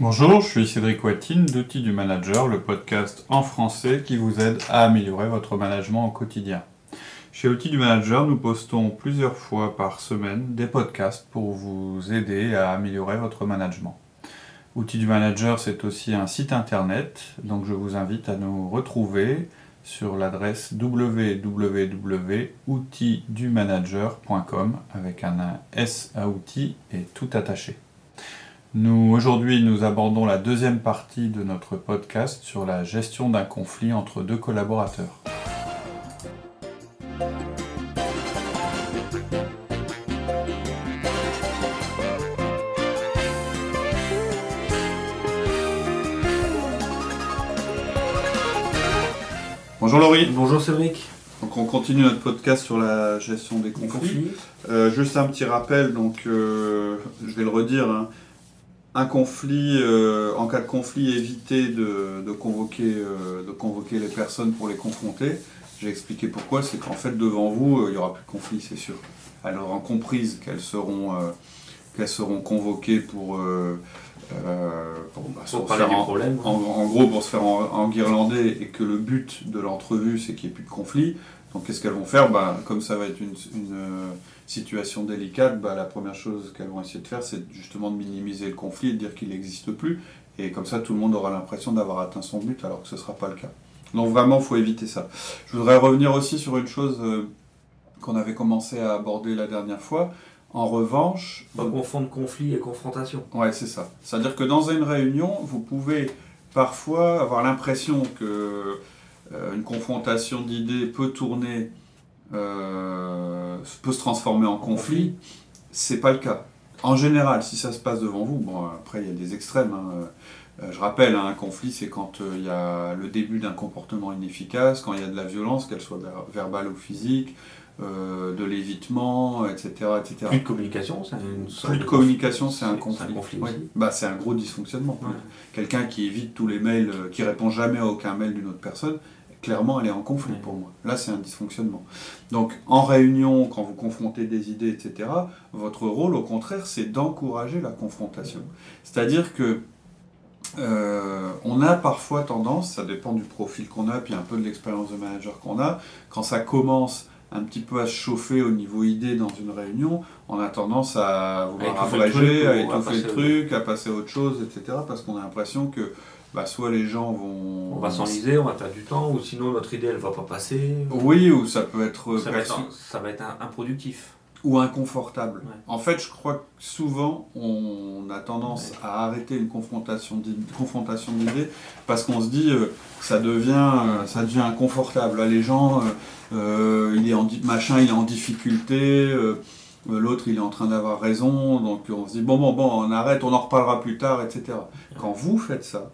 Bonjour, je suis Cédric Watine d'Outils du Manager, le podcast en français qui vous aide à améliorer votre management au quotidien. Chez Outils du Manager, nous postons plusieurs fois par semaine des podcasts pour vous aider à améliorer votre management. Outils du Manager, c'est aussi un site internet, donc je vous invite à nous retrouver sur l'adresse www.outildumanager.com avec un S à outils et tout attaché. Nous, aujourd'hui, nous abordons la deuxième partie de notre podcast sur la gestion d'un conflit entre deux collaborateurs. Bonjour Laurie. Bonjour Cédric. Donc on continue notre podcast sur la gestion des conflits. Euh, juste un petit rappel, donc euh, je vais le redire. hein. Un conflit, euh, en cas de conflit, évitez de, de convoquer, euh, de convoquer les personnes pour les confronter. J'ai expliqué pourquoi, c'est qu'en fait devant vous, euh, il n'y aura plus de conflit, c'est sûr. Elles auront comprise qu'elles seront, qu'elles seront convoquées pour, pour, bah, Pour se parler faire du en- problème. en, en gros, pour se faire en, enguirlander et que le but de l'entrevue, c'est qu'il n'y ait plus de conflit. Donc, qu'est-ce qu'elles vont faire bah, Comme ça va être une, une, euh, situation délicate, bah, la première chose qu'elles vont essayer de faire, c'est justement de minimiser le conflit et de dire qu'il n'existe plus. Et comme ça, tout le monde aura l'impression d'avoir atteint son but, alors que ce ne sera pas le cas. Donc, vraiment, il faut éviter ça. Je voudrais revenir aussi sur une chose euh, qu'on avait commencé à aborder la dernière fois. En revanche, Pas confondre conflit et confrontation. Ouais, c'est ça. C'est-à-dire que dans une réunion, vous pouvez parfois avoir l'impression que une confrontation d'idées peut tourner, euh, peut se transformer en conflit. C'est pas le cas. En général, si ça se passe devant vous, bon, après il y a des extrêmes. hein. Euh, je rappelle, hein, un conflit, c'est quand euh, il y a le début d'un comportement inefficace, quand il y a de la violence, qu'elle soit ver- verbale ou physique, euh, de l'évitement, etc., etc. Plus de communication, c'est une sorte Plus de communication, c'est un conflit. c'est un conflit Oui. Bah, c'est un gros dysfonctionnement. Ouais. Quelqu'un qui évite tous les mails, euh, qui répond jamais à aucun mail d'une autre personne, clairement, elle est en conflit pour moi. Là, c'est un dysfonctionnement. Donc, en réunion, quand vous confrontez des idées, etc., votre rôle, au contraire, c'est d'encourager la confrontation. C'est-à-dire que euh, on a parfois tendance, ça dépend du profil qu'on a, puis un peu de l'expérience de manager qu'on a, quand ça commence un petit peu à se chauffer au niveau idée dans une réunion, on a tendance à vouloir abréger, à ou à étouffer le truc, à passer à autre chose, etc. Parce qu'on a l'impression que bah, soit les gens vont... On va s'enliser, on va perdre du temps, ou sinon notre idée elle va pas passer. Oui, ou ça peut être Ça va être, un- ça va être improductif. ou inconfortable. Ouais. En fait, je crois que souvent, on a tendance Ouais. à arrêter une confrontation d'id- confrontation d'idées parce qu'on se dit euh, ça devient euh, ça devient inconfortable. Là, les gens, euh, euh, il est en machin, il est en difficulté. euh, euh, L'autre, il est en train d'avoir raison, donc on se dit bon, bon, bon, on arrête, on en reparlera plus tard, etc. Quand vous faites ça,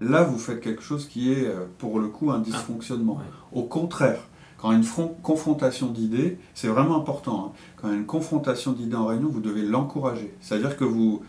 là, vous faites quelque chose qui est, euh, pour le coup, un dysfonctionnement. Ouais. Au contraire, quand une fron- confrontation d'idées, c'est vraiment important. hein. Quand une confrontation d'idées en réunion, vous devez l'encourager. C'est-à-dire que vous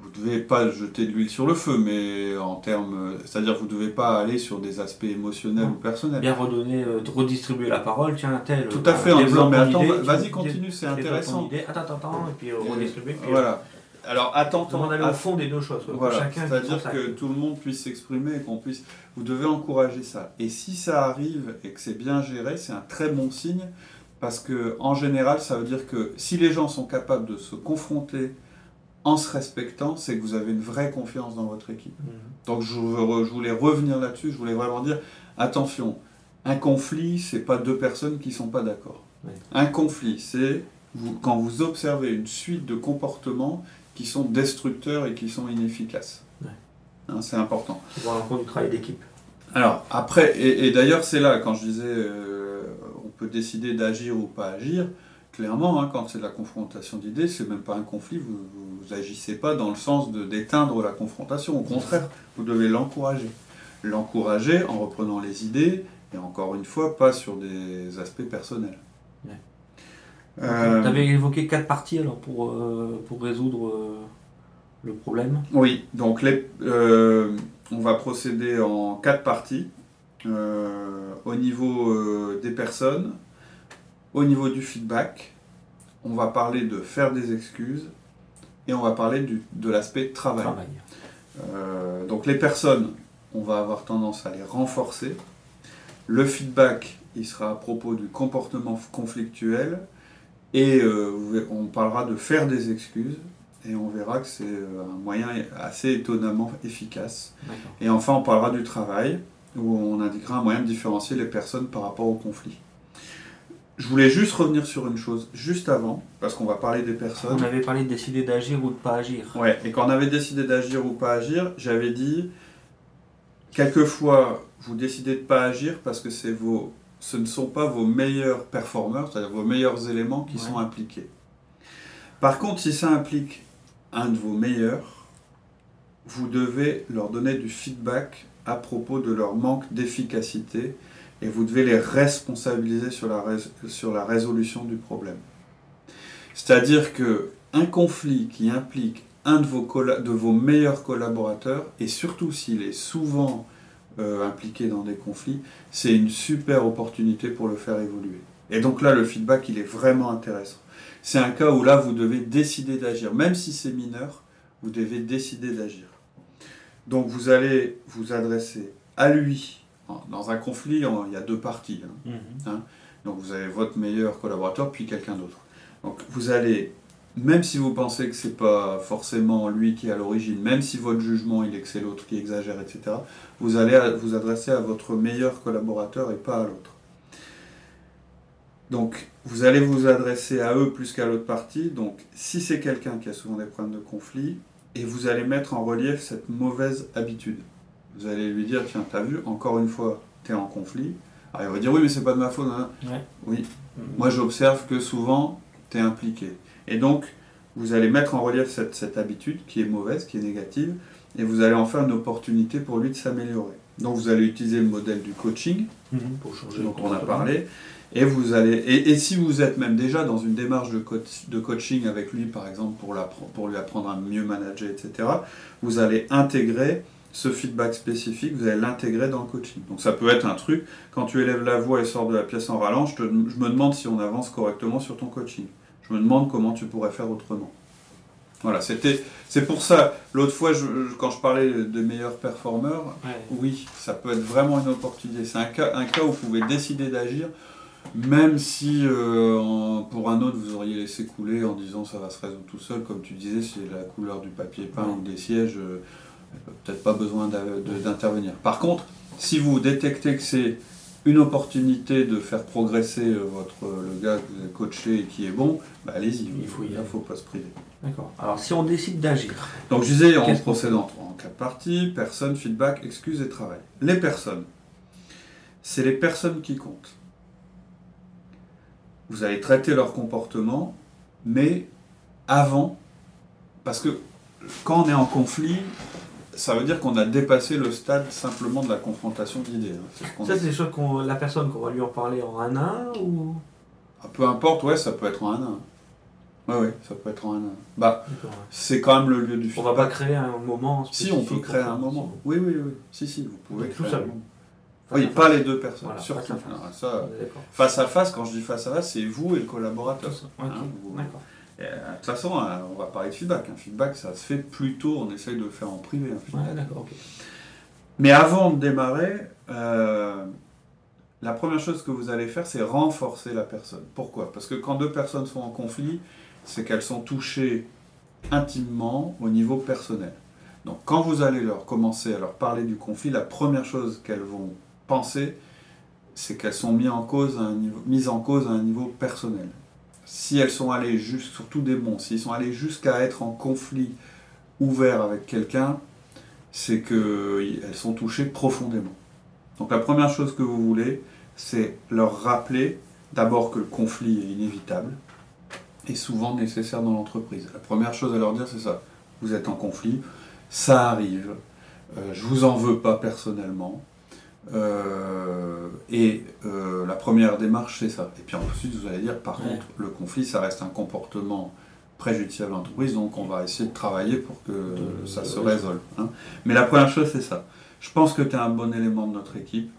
vous devez pas jeter de l'huile sur le feu, mais en termes, c'est-à-dire que vous devez pas aller sur des aspects émotionnels Non. ou personnels. Bien redonner, euh, redistribuer la parole, tiens, tel. Tout euh, à fait, en disant mais attends, vas-y continue, c'est intéressant. Attends, attends, attends, et puis euh, Euh, redistribuer. Puis, Voilà. Alors attends, d'aller au fond des deux choses. Voilà, c'est-à-dire que tout le monde puisse s'exprimer et qu'on puisse. Vous devez encourager ça. Et si ça arrive et que c'est bien géré, c'est un très bon signe parce que en général, ça veut dire que si les gens sont capables de se confronter en se respectant, c'est que vous avez une vraie confiance dans votre équipe. Mhm. Donc je, veux re- je voulais revenir là-dessus. Je voulais vraiment dire attention, un conflit, c'est pas deux personnes qui sont pas d'accord. Un conflit, c'est vous, quand vous observez une suite de comportements qui sont destructeurs et qui sont inefficaces. Ouais. Hein, c'est important. Voir l'encontre du travail d'équipe. Alors, après, et, et d'ailleurs, c'est là, quand je disais, euh, on peut décider d'agir ou pas agir, clairement, hein, quand c'est de la confrontation d'idées, c'est même pas un conflit, vous, vous agissez pas dans le sens de d'éteindre la confrontation, au contraire, vous devez l'encourager. L'encourager en reprenant les idées, et encore une fois, pas sur des aspects personnels. Euh, Tu avais évoqué quatre parties alors pour, euh, pour résoudre euh, le problème. Oui, donc les, euh, on va procéder en quatre parties. Au niveau des personnes, au niveau du feedback, on va parler de faire des excuses et on va parler du- de l'aspect travail. Travail. Donc les personnes, on va avoir tendance à les renforcer. Le feedback, il sera à propos du comportement conflictuel. Et euh, on parlera de faire des excuses. Et on verra que c'est euh, un moyen assez étonnamment efficace. Et enfin, on parlera du travail, où on indiquera un moyen de différencier les personnes par rapport au conflit. Je voulais juste revenir sur une chose, juste avant, parce qu'on va parler des personnes. On avait parlé de décider d'agir ou de pas agir. Ouais, et quand on avait décidé d'agir ou pas agir, j'avais dit, quelquefois, vous décidez de pas agir parce que c'est vos, ce ne sont pas vos meilleurs performeurs, c'est-à-dire vos meilleurs éléments qui sont impliqués. Par contre, si ça implique un de vos meilleurs, vous devez leur donner du feedback à propos de leur manque d'efficacité et vous devez les responsabiliser sur la, sur la résolution du problème. C'est-à-dire que un conflit qui implique un de vos, de vos meilleurs collaborateurs, et surtout s'il est souvent euh, impliqué dans des conflits, c'est une super opportunité pour le faire évoluer. Et donc là, le feedback, il est vraiment intéressant. C'est un cas où là, vous devez décider d'agir. Même si c'est mineur, vous devez décider d'agir. Donc vous allez vous adresser à lui dans un conflit, il y a deux parties. Hein. Mhm. Hein. Donc vous avez votre meilleur collaborateur, puis quelqu'un d'autre. Donc vous allez, même si vous pensez que c'est pas forcément lui qui est à l'origine, même si votre jugement il est que c'est l'autre qui exagère, etc., vous allez vous adresser à votre meilleur collaborateur et pas à l'autre. Donc vous allez vous adresser à eux plus qu'à l'autre partie. Donc si c'est quelqu'un qui a souvent des problèmes de conflit, et vous allez mettre en relief cette mauvaise habitude. Vous allez lui dire, tiens, t'as vu, encore une fois, tu es en conflit. Alors il va dire, oui, mais c'est pas de ma faute. Hein. Oui. Moi, j'observe que souvent, tu es impliqué. Et donc, vous allez mettre en relief cette, habitude qui est mauvaise, qui est négative, et vous allez en faire une opportunité pour lui de s'améliorer. Donc, vous allez utiliser le modèle du coaching, mm-hmm. pour changer dont on a parlé. Et, vous allez, et, si vous êtes même déjà dans une démarche de, de coaching avec lui, par exemple, pour, pour lui apprendre à mieux manager, etc., vous allez intégrer ce feedback spécifique, vous allez l'intégrer dans le coaching. Donc ça peut être un truc, quand tu élèves la voix et sors de la pièce en rallant, je, me demande si on avance correctement sur ton coaching. Je me demande comment tu pourrais faire autrement. Voilà, c'était, c'est pour ça, l'autre fois, quand je parlais de meilleurs performeurs, oui, ça peut être vraiment une opportunité. C'est un cas, un cas où vous pouvez décider d'agir, même si euh, pour un autre, vous auriez laissé couler en disant ça va se résoudre tout seul, comme tu disais, c'est la couleur du papier peint ou des sièges. Euh, peut-être pas besoin d'intervenir. Par contre, si vous détectez que c'est une opportunité de faire progresser euh, votre, le gars que vous avez coaché et qui est bon, bah allez-y, il faut, il faut pas se priver. D'accord. Alors si on décide d'agir. Donc je disais en procédant en quatre parties, personne, feedback, excuse et travail. Les personnes, c'est les personnes qui comptent. Vous allez traiter leur comportement, mais avant, parce que quand on est en conflit, ça veut dire qu'on a dépassé le stade simplement de la confrontation d'idées. Hein. Ça, c'est des choses qu'on, la personne qu'on va lui en parler en un an ou? Ah, Peu importe, ouais, ça peut être en un an. Ouais, ouais, ça peut être en un an. Bah, c'est quand même le lieu du film. On va pas créer un moment Si, on peut créer un moment. Oui, oui, oui. Si, si, vous pouvez créer tout ça. Oui, pas les deux personnes, surtout. Face à face. quand je dis face à face, c'est vous et le collaborateur. Hein, D'accord. Euh, de toute façon, euh, on va parler de feedback. Un feedback, ça se fait plutôt, on essaye de le faire en privé. Mais avant de démarrer, euh, la première chose que vous allez faire, c'est renforcer la personne. Pourquoi? Parce que quand deux personnes sont en conflit, c'est qu'elles sont touchées intimement au niveau personnel. Donc quand vous allez leur commencer à leur parler du conflit, la première chose qu'elles vont penser, c'est qu'elles sont mises en, cause à un niveau, mises en cause à un niveau personnel si elles sont allées surtout des bons, sont allés jusqu'à être en conflit ouvert avec quelqu'un, c'est qu'elles sont touchées profondément. Donc la première chose que vous voulez, c'est leur rappeler d'abord que le conflit est inévitable et souvent nécessaire dans l'entreprise. La première chose à leur dire, c'est ça. Vous êtes en conflit, ça arrive, euh, je vous en veux pas personnellement, euh, et euh, la première démarche, c'est ça. Et puis ensuite, vous allez dire, par contre, le conflit, ça reste un comportement préjudiciable à l'entreprise, donc on va essayer de travailler pour que ça se résolve. Hein. Mais la première chose, c'est ça. Je pense que tu es un bon élément de notre équipe.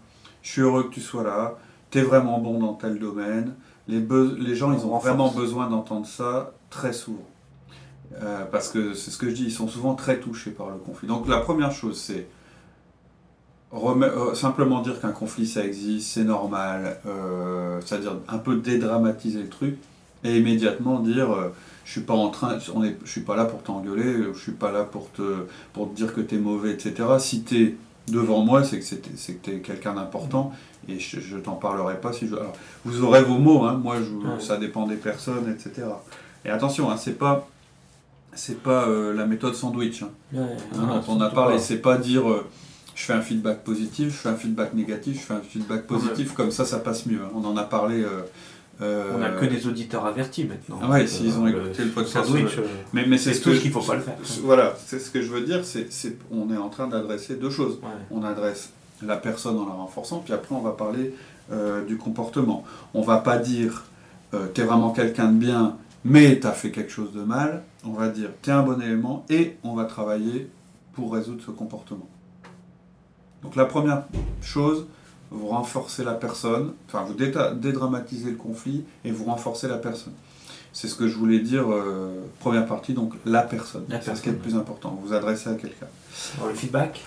Je suis heureux que tu sois là. Tu es vraiment bon dans tel domaine. Les, les gens, ils ont vraiment besoin d'entendre ça très souvent. Euh, parce que c'est ce que je dis, ils sont souvent très touchés par le conflit. Donc la première chose, c'est euh, simplement dire qu'un conflit ça existe, c'est normal, euh, c'est-à-dire un peu dédramatiser le truc et immédiatement dire je suis pas en train, on est, je suis pas là pour t'engueuler, je suis pas là pour te, pour te dire que tu es mauvais, etc. Si tu es devant moi, c'est que tu es quelqu'un d'important et je, ne t'en parlerai pas si je. Alors, vous aurez vos mots, hein, moi je, ça dépend des personnes, etc. Et attention, hein, c'est pas c'est pas euh, la méthode sandwich. Hein. on a parlé, c'est pas dire euh, je fais un feedback positif, je fais un feedback négatif, je fais un feedback positif, comme ça ça passe mieux. Hein. On en a parlé. Euh, on n'a que des auditeurs avertis maintenant. Ah ouais, s'ils ont écouté le podcast. Sandwich, mais, mais c'est tout ce qu'il faut pas le faire. Voilà, c'est ce que je veux dire, c'est on est en train d'adresser deux choses. On adresse la personne en la renforçant, puis après on va parler du comportement. On va pas dire tu es vraiment quelqu'un de bien, mais tu as fait quelque chose de mal, on va dire tu es un bon élément et on va travailler pour résoudre ce comportement. Donc la première chose, vous renforcez la personne, enfin vous dédramatisez le conflit et vous renforcez la personne. C'est ce que je voulais dire, euh, première partie, donc la personne. C'est ce qui est le plus important, vous vous adressez à quelqu'un. Le feedback?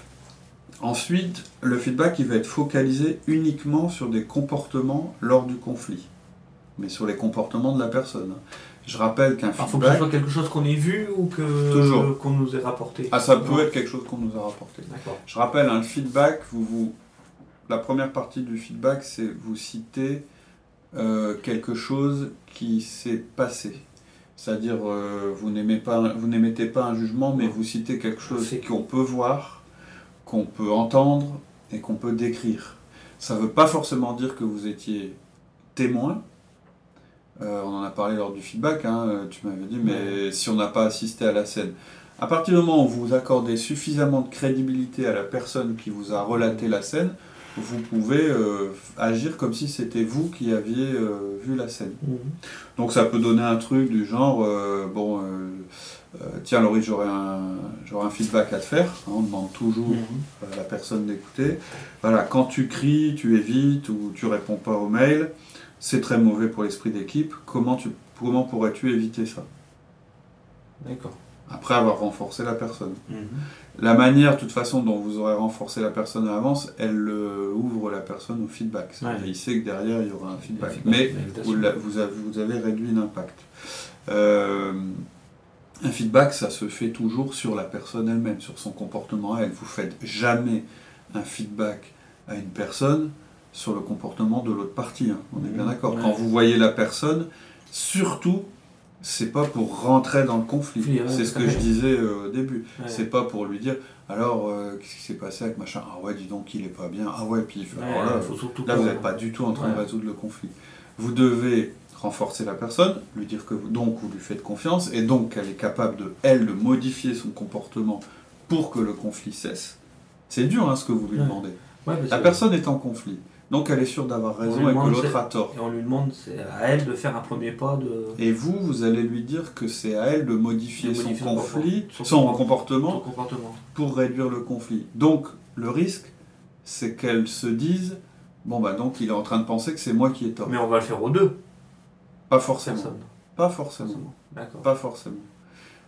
Ensuite, le feedback, il va être focalisé uniquement sur des comportements lors du conflit, mais sur les comportements de la personne. Je rappelle qu'un feedback. Il faut que ce soit quelque chose qu'on ait vu ou que qu'on nous ait rapporté. Ah, ça peut être quelque chose qu'on nous a rapporté. Je rappelle, un feedback, vous, vous, la première partie du feedback, c'est vous citer euh, quelque chose qui s'est passé. C'est-à-dire, euh, vous n'émettez pas, pas un jugement, mais vous citez quelque chose qu'on peut voir, qu'on peut entendre et qu'on peut décrire. Ça ne veut pas forcément dire que vous étiez témoin, euh, on en a parlé lors du feedback, hein, euh, tu m'avais dit, mais si on n'a pas assisté à la scène. À partir du moment où vous accordez suffisamment de crédibilité à la personne qui vous a relaté la scène, vous pouvez euh, agir comme si c'était vous qui aviez vu la scène. Mhm. Donc ça peut donner un truc du genre, bon, tiens Laurie, j'aurais un, un feedback à te faire. Hein, on demande toujours mhm. à la personne d'écouter. Voilà, quand tu cries, tu évites ou tu réponds pas aux mails, c'est très mauvais pour l'esprit d'équipe. Comment, tu, comment pourrais-tu éviter ça? D'accord. Après avoir renforcé la personne. Mhm. La manière, de toute façon, dont vous aurez renforcé la personne à l'avance, elle ouvre la personne au feedback. Il sait que derrière, il y aura un feedback. Mais vous, avez, réduit l'impact. Euh, un feedback, ça se fait toujours sur la personne elle-même, sur son comportement elle. Vous faites jamais un feedback à une personne sur le comportement de l'autre partie. Hein. On est bien d'accord. Quand vous voyez la personne, surtout, c'est pas pour rentrer dans le conflit. c'est ce que je disais euh, au début. C'est pas pour lui dire alors euh, qu'est-ce qui s'est passé avec machin? Ah ouais, dis donc il est pas bien. Ah ouais, puis alors là, là vous n'êtes pas du tout en train de résoudre le conflit. Vous devez renforcer la personne, lui dire que vous, donc vous lui faites confiance et donc qu'elle est capable de elle de modifier son comportement pour que le conflit cesse. C'est dur hein, ce que vous lui demandez. la personne est en conflit. Donc elle est sûre d'avoir raison et que l'autre a tort. Et on lui demande à elle de faire un premier pas de. Et vous, vous allez lui dire que c'est à elle de modifier, son conflit, son, comportement, pour réduire le conflit. Donc le risque, c'est qu'elle se dise bon bah donc il est en train de penser que c'est moi qui ai tort. Mais on va le faire aux deux. Pas forcément. Pas forcément. Pas forcément.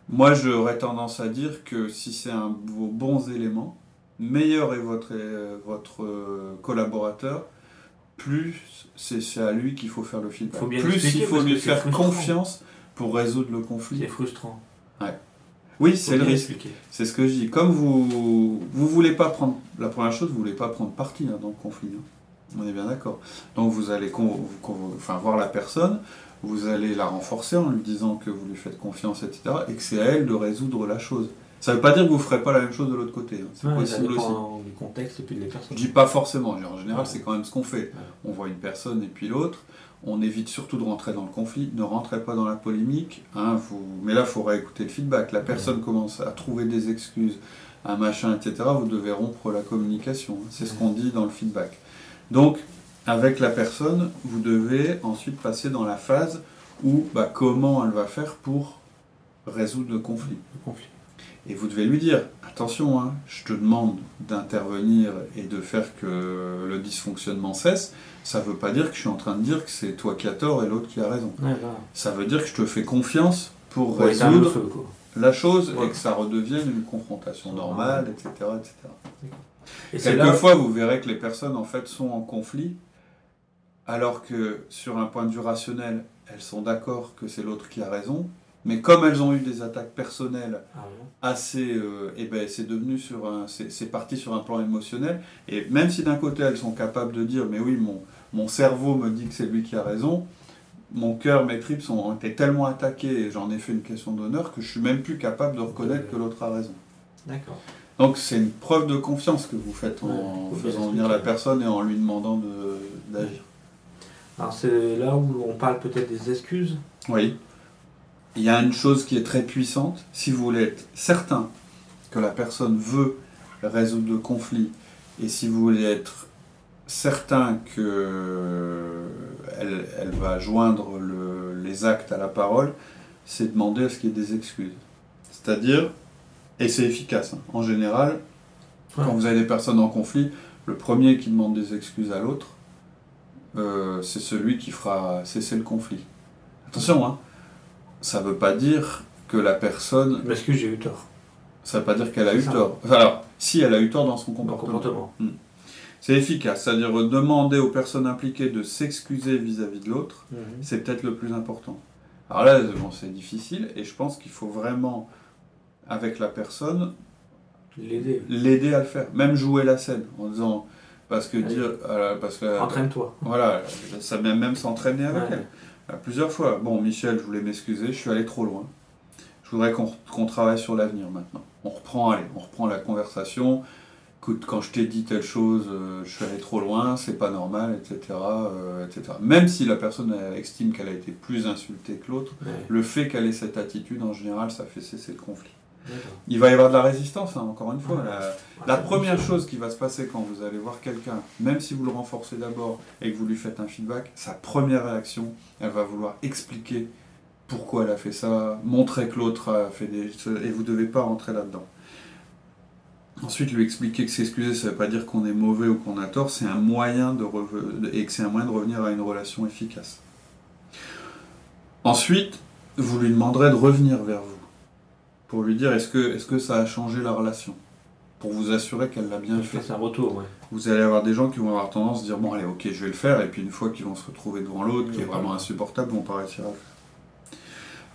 Moi j'aurais tendance à dire que si c'est un vos bons éléments, meilleur est votre, euh, votre euh, collaborateur, plus c'est à lui qu'il faut faire le feedback. plus il faut lui faire confiance pour résoudre le conflit. C'est frustrant. Ouais. Oui, c'est le risque. C'est ce que je dis. Comme vous vous voulez pas prendre la première chose, vous voulez pas prendre parti hein, dans le conflit. Hein. On est bien d'accord. Donc vous allez enfin, voir la personne, vous allez la renforcer en lui disant que vous lui faites confiance, etc. Et que c'est à elle de résoudre la chose. Ça ne veut pas dire que vous ne ferez pas la même chose de l'autre côté. Hein. C'est possible aussi. du contexte et puis des personnes. Je dis pas forcément. En général, c'est quand même ce qu'on fait. On voit une personne et puis l'autre. On évite surtout de rentrer dans le conflit. Ne rentrez pas dans la polémique. Hein, vous... Mais là, il faudra écouter le feedback. La personne commence à trouver des excuses, un machin, etc. Vous devez rompre la communication. C'est ce qu'on dit dans le feedback. Donc, avec la personne, vous devez ensuite passer dans la phase où bah, comment elle va faire pour résoudre le conflit. Le conflit. Et vous devez lui dire, attention, hein, je te demande d'intervenir et de faire que le dysfonctionnement cesse. Ça ne veut pas dire que je suis en train de dire que c'est toi qui as tort et l'autre qui a raison. Ça veut dire que je te fais confiance pour résoudre la chose Ouais. et que ça redevienne une confrontation normale, etc. etc. Et là, Quelquefois, vous verrez que les personnes en fait sont en conflit, alors que sur un point de vue rationnel, elles sont d'accord que c'est l'autre qui a raison, mais comme elles ont eu des attaques personnelles Ah, assez, euh, eh ben c'est devenu sur un, c'est parti sur un plan émotionnel, et même si d'un côté elles sont capables de dire, mais oui, mon, mon cerveau me dit que c'est lui qui a raison, mon cœur, mes tripes ont été tellement attaqués et j'en ai fait une question d'honneur que je suis même plus capable de reconnaître que l'autre a raison. D'accord. Donc c'est une preuve de confiance que vous faites en Ouais, faisant venir la personne et en lui demandant de- d'agir. Alors c'est là où on parle peut-être des excuses. Oui. Il y a une chose qui est très puissante. Si vous voulez être certain que la personne veut résoudre le conflit et si vous voulez être certain que elle, elle va joindre le- les actes à la parole, c'est demander à ce qu'il y ait des excuses. C'est-à-dire, et c'est efficace, hein, en général, quand vous avez des personnes en conflit, le premier qui demande des excuses à l'autre, euh, c'est celui qui fera cesser le conflit. Attention, hein, ça ne veut pas dire que la personne, Je m'excuse, j'ai eu tort. ça ne veut pas dire qu'elle a eu ça. tort. Alors, si elle a eu tort dans son comportement. comportement. C'est efficace, c'est-à-dire demander aux personnes impliquées de s'excuser vis-à-vis de l'autre, Mhm. c'est peut-être le plus important. Alors là, bon, c'est difficile et je pense qu'il faut vraiment, avec la personne, L'aider. l'aider à le faire, même jouer la scène en disant parce que Allez. dire euh, parce que Entraîne-toi. voilà ça même même s'entraîner avec Ouais. elle plusieurs fois. Bon Michel je voulais m'excuser je suis allé trop loin. Je voudrais qu'on travaille sur l'avenir maintenant. On reprend allez on reprend la conversation. Écoute quand je t'ai dit telle chose euh, je suis allé trop loin c'est pas normal etc euh, etc même si la personne estime qu'elle a été plus insultée que l'autre Ouais. le fait qu'elle ait cette attitude en général ça fait cesser le conflit. Il va y avoir de la résistance, hein, encore une fois. La, première chose qui va se passer quand vous allez voir quelqu'un, même si vous le renforcez d'abord et que vous lui faites un feedback, sa première réaction, elle va vouloir expliquer pourquoi elle a fait ça, montrer que l'autre a fait des... Et vous ne devez pas rentrer là-dedans. Ensuite, lui expliquer que s'excuser, ça ne veut pas dire qu'on est mauvais ou qu'on a tort, c'est un moyen de et que c'est un moyen de revenir à une relation efficace. Ensuite, vous lui demanderez de revenir vers vous pour lui dire est-ce que, est-ce que ça a changé la relation? Pour vous assurer qu'elle l'a bien fait. un retour, ouais. Vous allez avoir des gens qui vont avoir tendance à dire bon allez ok je vais le faire et puis une fois qu'ils vont se retrouver devant l'autre qui est vraiment insupportable vont pas réussir à le faire.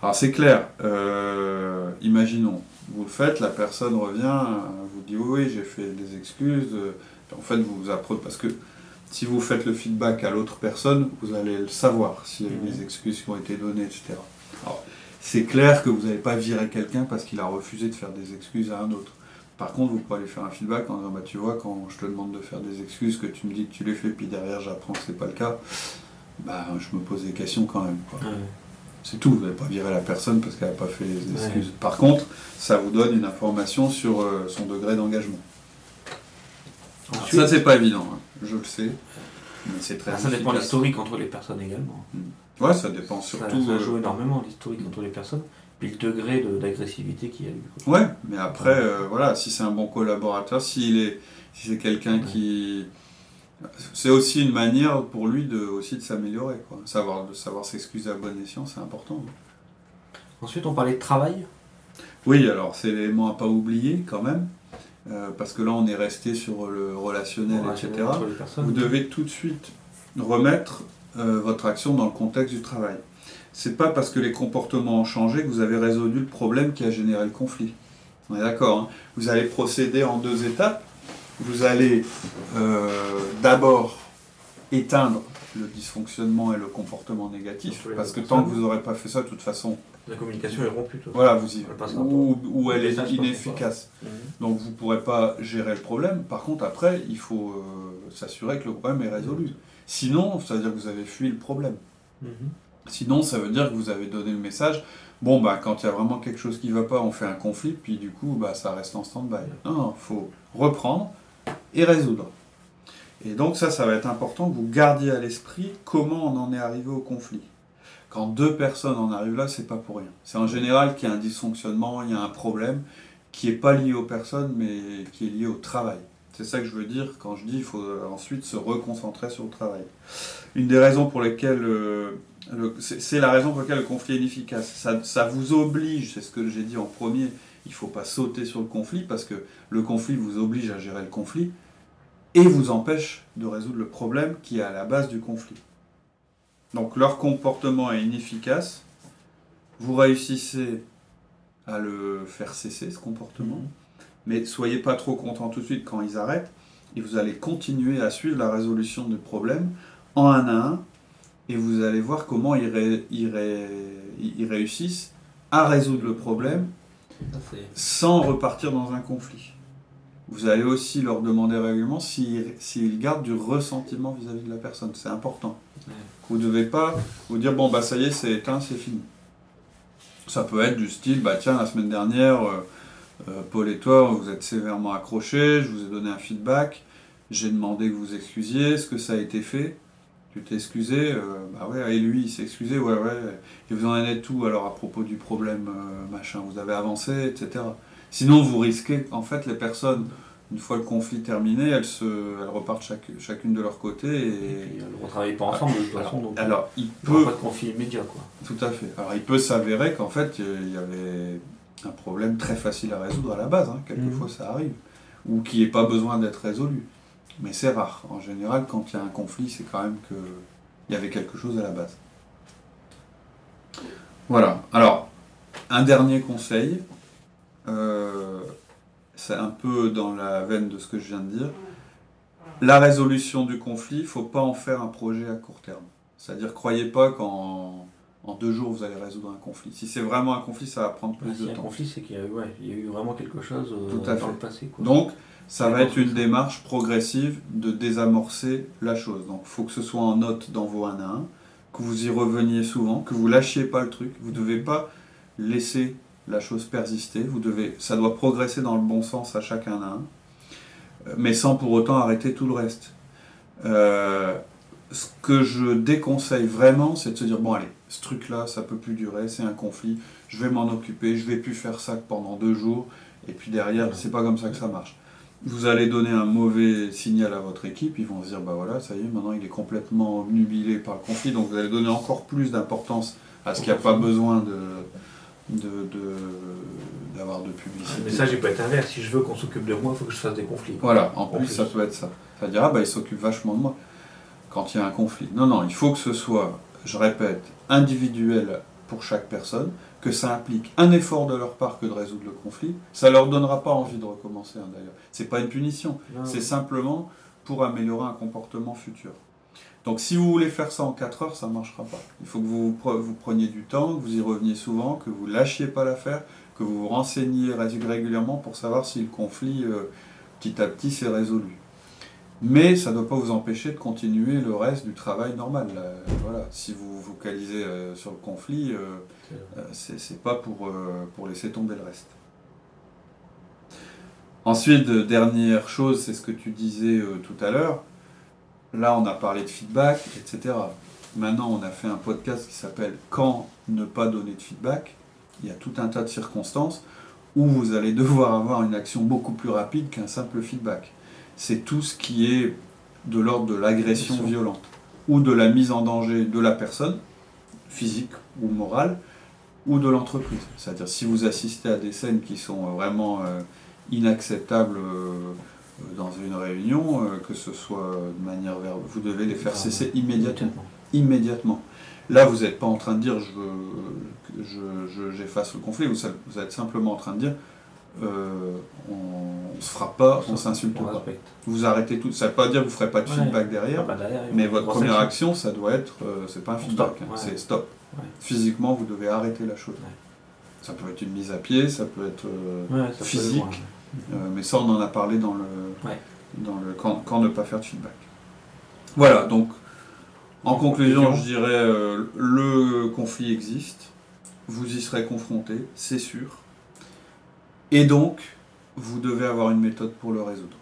Alors c'est clair, euh, imaginons, vous le faites, la personne revient, euh, vous dit oui, oui j'ai fait des excuses, euh, en fait vous vous apprenez parce que si vous faites le feedback à l'autre personne, vous allez le savoir s'il y a eu Mhm. des excuses qui ont été données, etc. Alors, c'est clair que vous n'allez pas virer quelqu'un parce qu'il a refusé de faire des excuses à un autre. Par contre, vous pouvez lui faire un feedback en disant bah, Tu vois, quand je te demande de faire des excuses, que tu me dis que tu les fais, puis derrière j'apprends que c'est pas le cas, bah, je me pose des questions quand même. quoi. Ouais. C'est tout, vous n'allez pas virer la personne parce qu'elle n'a pas fait les Ouais. excuses. Par contre, ça vous donne une information sur euh, son degré d'engagement. Ensuite, Ça, c'est pas évident, hein, je le sais, mais c'est très ah, ça dépend de l'historique entre les personnes également. Ouais, ça dépend Ça, surtout. ça euh, joue énormément l'historique entre les personnes, puis le degré de- d'agressivité qu'il y a eu. Ouais, mais après, euh, voilà, si c'est un bon collaborateur, s'il est, si c'est quelqu'un Ouais. qui, c'est aussi une manière pour lui de aussi de s'améliorer, quoi. Savoir de savoir s'excuser à bon escient, c'est important. Ensuite, on parlait de travail. Oui, alors c'est l'élément à pas oublier quand même, euh, parce que là on est resté sur le relationnel, relationnel etc. Vous devez tout de suite remettre euh, votre action dans le contexte du travail. C'est pas parce que les comportements ont changé que vous avez résolu le problème qui a généré le conflit. On est d'accord. hein vous allez procéder en deux étapes. Vous allez euh, d'abord éteindre le dysfonctionnement et le comportement négatif, parce que tant que vous n'aurez pas fait ça, de toute façon, La communication est rompue. toute voilà, vous y ou, ou elle est inefficace. Mhm. Donc vous ne pourrez pas gérer le problème. Par contre, après, il faut euh, s'assurer que le problème est résolu. Sinon, ça veut dire que vous avez fui le problème. Mhm. Sinon, ça veut dire que vous avez donné le message. Bon, bah, quand il y a vraiment quelque chose qui ne va pas, on fait un conflit, puis du coup, bah, ça reste en stand-by. Non, non, il faut reprendre et résoudre. Et donc ça, ça va être important que vous gardiez à l'esprit comment on en est arrivé au conflit. Quand deux personnes en arrivent là, c'est pas pour rien. C'est en général qu'il y a un dysfonctionnement, il y a un problème qui n'est pas lié aux personnes, mais qui est lié au travail. C'est ça que je veux dire quand je dis qu'il faut ensuite se reconcentrer sur le travail. Une des raisons pour lesquelles euh, c'est la raison pour laquelle le conflit est inefficace. Ça, ça vous oblige, c'est ce que j'ai dit en premier, il ne faut pas sauter sur le conflit parce que le conflit vous oblige à gérer le conflit et vous empêche de résoudre le problème qui est à la base du conflit. Donc leur comportement est inefficace, vous réussissez à le faire cesser, ce comportement, Mhm. mais soyez pas trop content tout de suite quand ils arrêtent, et vous allez continuer à suivre la résolution du problème en un à un, et vous allez voir comment ils, ré- ils ré- ils réussissent à résoudre le problème sans repartir dans un conflit. Vous allez aussi leur demander régulièrement s'ils s'ils gardent du ressentiment vis-à-vis de la personne. C'est important. Ouais. Vous ne devez pas vous dire bon bah ça y est c'est éteint, c'est fini. Ça peut être du style bah tiens la semaine dernière euh, euh, Paul et toi vous êtes sévèrement accrochés, je vous ai donné un feedback, j'ai demandé que vous excusiez, est-ce que ça a été fait? Tu t'es excusé Euh, Bah ouais et lui il s'est excusé ouais ouais et vous en êtes tout alors à propos du problème machin vous avez avancé etc. Sinon vous risquez en fait les personnes une fois le conflit terminé elles se elles repartent chaque- chacune de leur côté Et et puis, on ne travaille pas ensemble de toute façon, alors, donc alors, il peut, pas de conflit immédiat. Quoi. tout à fait. Alors, il peut s'avérer qu'en fait, il y avait un problème très facile à résoudre à la base. hein. Quelquefois, Mhm. ça arrive. Ou qui n'ait pas besoin d'être résolu. Mais c'est rare. En général, quand il y a un conflit, c'est quand même que il y avait quelque chose à la base. Voilà. Alors, un dernier conseil. Euh, c'est un peu dans la veine de ce que je viens de dire. La résolution du conflit, il ne faut pas en faire un projet à court terme. C'est-à-dire, croyez pas qu'en en deux jours, vous allez résoudre un conflit. Si c'est vraiment un conflit, ça va prendre plus y de un temps. conflit, c'est qu'il y, a eu- ouais, il y a eu vraiment quelque chose euh, Tout à dans fait. le passé. Quoi. Donc, ça va être une démarche progressive de désamorcer la chose. Donc, il faut que ce soit en note dans vos 1 à 1, que vous y reveniez souvent, que vous lâchiez pas le truc. Vous ne devez pas laisser la chose persister. Vous devez, ça doit progresser dans le bon sens à chaque 1 à 1, euh, mais sans pour autant arrêter tout le reste. Euh, ce que je déconseille vraiment, c'est de se dire bon allez, ce truc-là, ça peut plus durer, c'est un conflit, je vais m'en occuper, je vais plus faire ça pendant deux jours, et puis derrière, c'est pas comme ça que ça marche. Vous allez donner un mauvais signal à votre équipe, ils vont se dire bah voilà, ça y est, maintenant il est complètement obnubilé par le conflit, donc vous allez donner encore plus d'importance à ce qu'il n'y a pas besoin de de- de- d'avoir de, publicité. Le message, il peut être inverse. Si je veux qu'on s'occupe de moi, il faut que je fasse des conflits. Voilà, en En plus, plus. ça peut être ça. Ça dire, ah bah il s'occupe vachement de moi quand il y a un conflit. Non, non, il faut que ce soit, je répète, individuel pour chaque personne, que ça implique un effort de leur part que de résoudre le conflit. Ça leur donnera pas envie de recommencer, hein, d'ailleurs. C'est pas une punition, c'est simplement pour améliorer un comportement futur. Donc si vous voulez faire ça en 4 heures, ça ne marchera pas. Il faut que vous, vous preniez du temps, que vous y reveniez souvent, que vous lâchiez pas l'affaire, que vous vous renseigniez ré- régulièrement pour savoir si le conflit euh, petit à petit s'est résolu. Mais ça ne doit pas vous empêcher de continuer le reste du travail normal. Euh, voilà. Si vous vous focalisez euh, sur le conflit, c'est c'est pas pour, pour laisser tomber le reste. Ensuite, dernière chose, c'est ce que tu disais tout à l'heure. Là, on a parlé de feedback, etc. Maintenant, on a fait un podcast qui s'appelle Quand ne pas donner de feedback. Il y a tout un tas de circonstances où vous allez devoir avoir une action beaucoup plus rapide qu'un simple feedback. C'est tout ce qui est de l'ordre de l'agression violente ou de la mise en danger de la personne, physique ou morale, ou de l'entreprise. C'est-à-dire si vous assistez à des scènes qui sont vraiment euh, inacceptables euh, dans une réunion, euh, que ce soit de manière verbale, vous devez les faire cesser immédiatement. Immédiatement. Là, vous n'êtes pas en train de dire je, que je- je- j'efface le conflit, vous, êtes simplement en train de dire euh, on ne se frappe pas, on s'insulte On pas. respecte. Vous arrêtez tout. Ça ne veut pas dire que vous ne ferez pas de Ouais. feedback derrière, Ah bah derrière, mais votre première action. ça doit être, euh, c'est pas un feedback, hein, ouais. c'est stop. Ouais. Physiquement, vous devez arrêter la chose. Ça peut être une mise à pied, ça peut être euh, peut physique. Euh, mais ça, on en a parlé dans le, Ouais. dans le quand, quand ne pas faire de feedback. Voilà, donc en conclusion, je dirais euh, le conflit existe, vous y serez confronté, c'est sûr, et donc vous devez avoir une méthode pour le résoudre.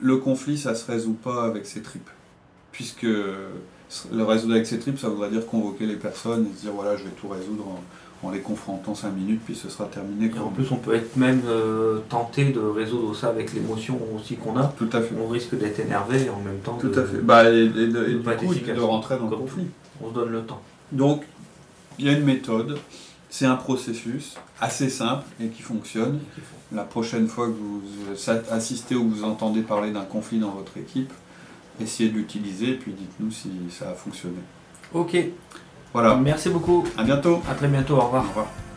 Le conflit, ça se résout pas avec ses tripes, puisque le résoudre avec ses tripes, ça voudrait dire convoquer les personnes et se dire voilà, je vais tout résoudre en, en les confrontant cinq minutes, puis ce sera terminé. Et en plus, on peut être même euh, tenté de résoudre ça avec l'émotion aussi qu'on a. Tout à fait. On risque d'être énervé en même temps. Tout à fait. Bah, et, de, rentrer dans le conflit. On se donne le temps. Donc, il y a une méthode. C'est un processus assez simple et qui fonctionne. La prochaine fois que vous euh, assistez ou que vous entendez parler d'un conflit dans votre équipe, essayez de l'utiliser et puis dites-nous si ça a fonctionné. Ok. Voilà. Merci beaucoup. À bientôt. À très bientôt. Au revoir. Au revoir.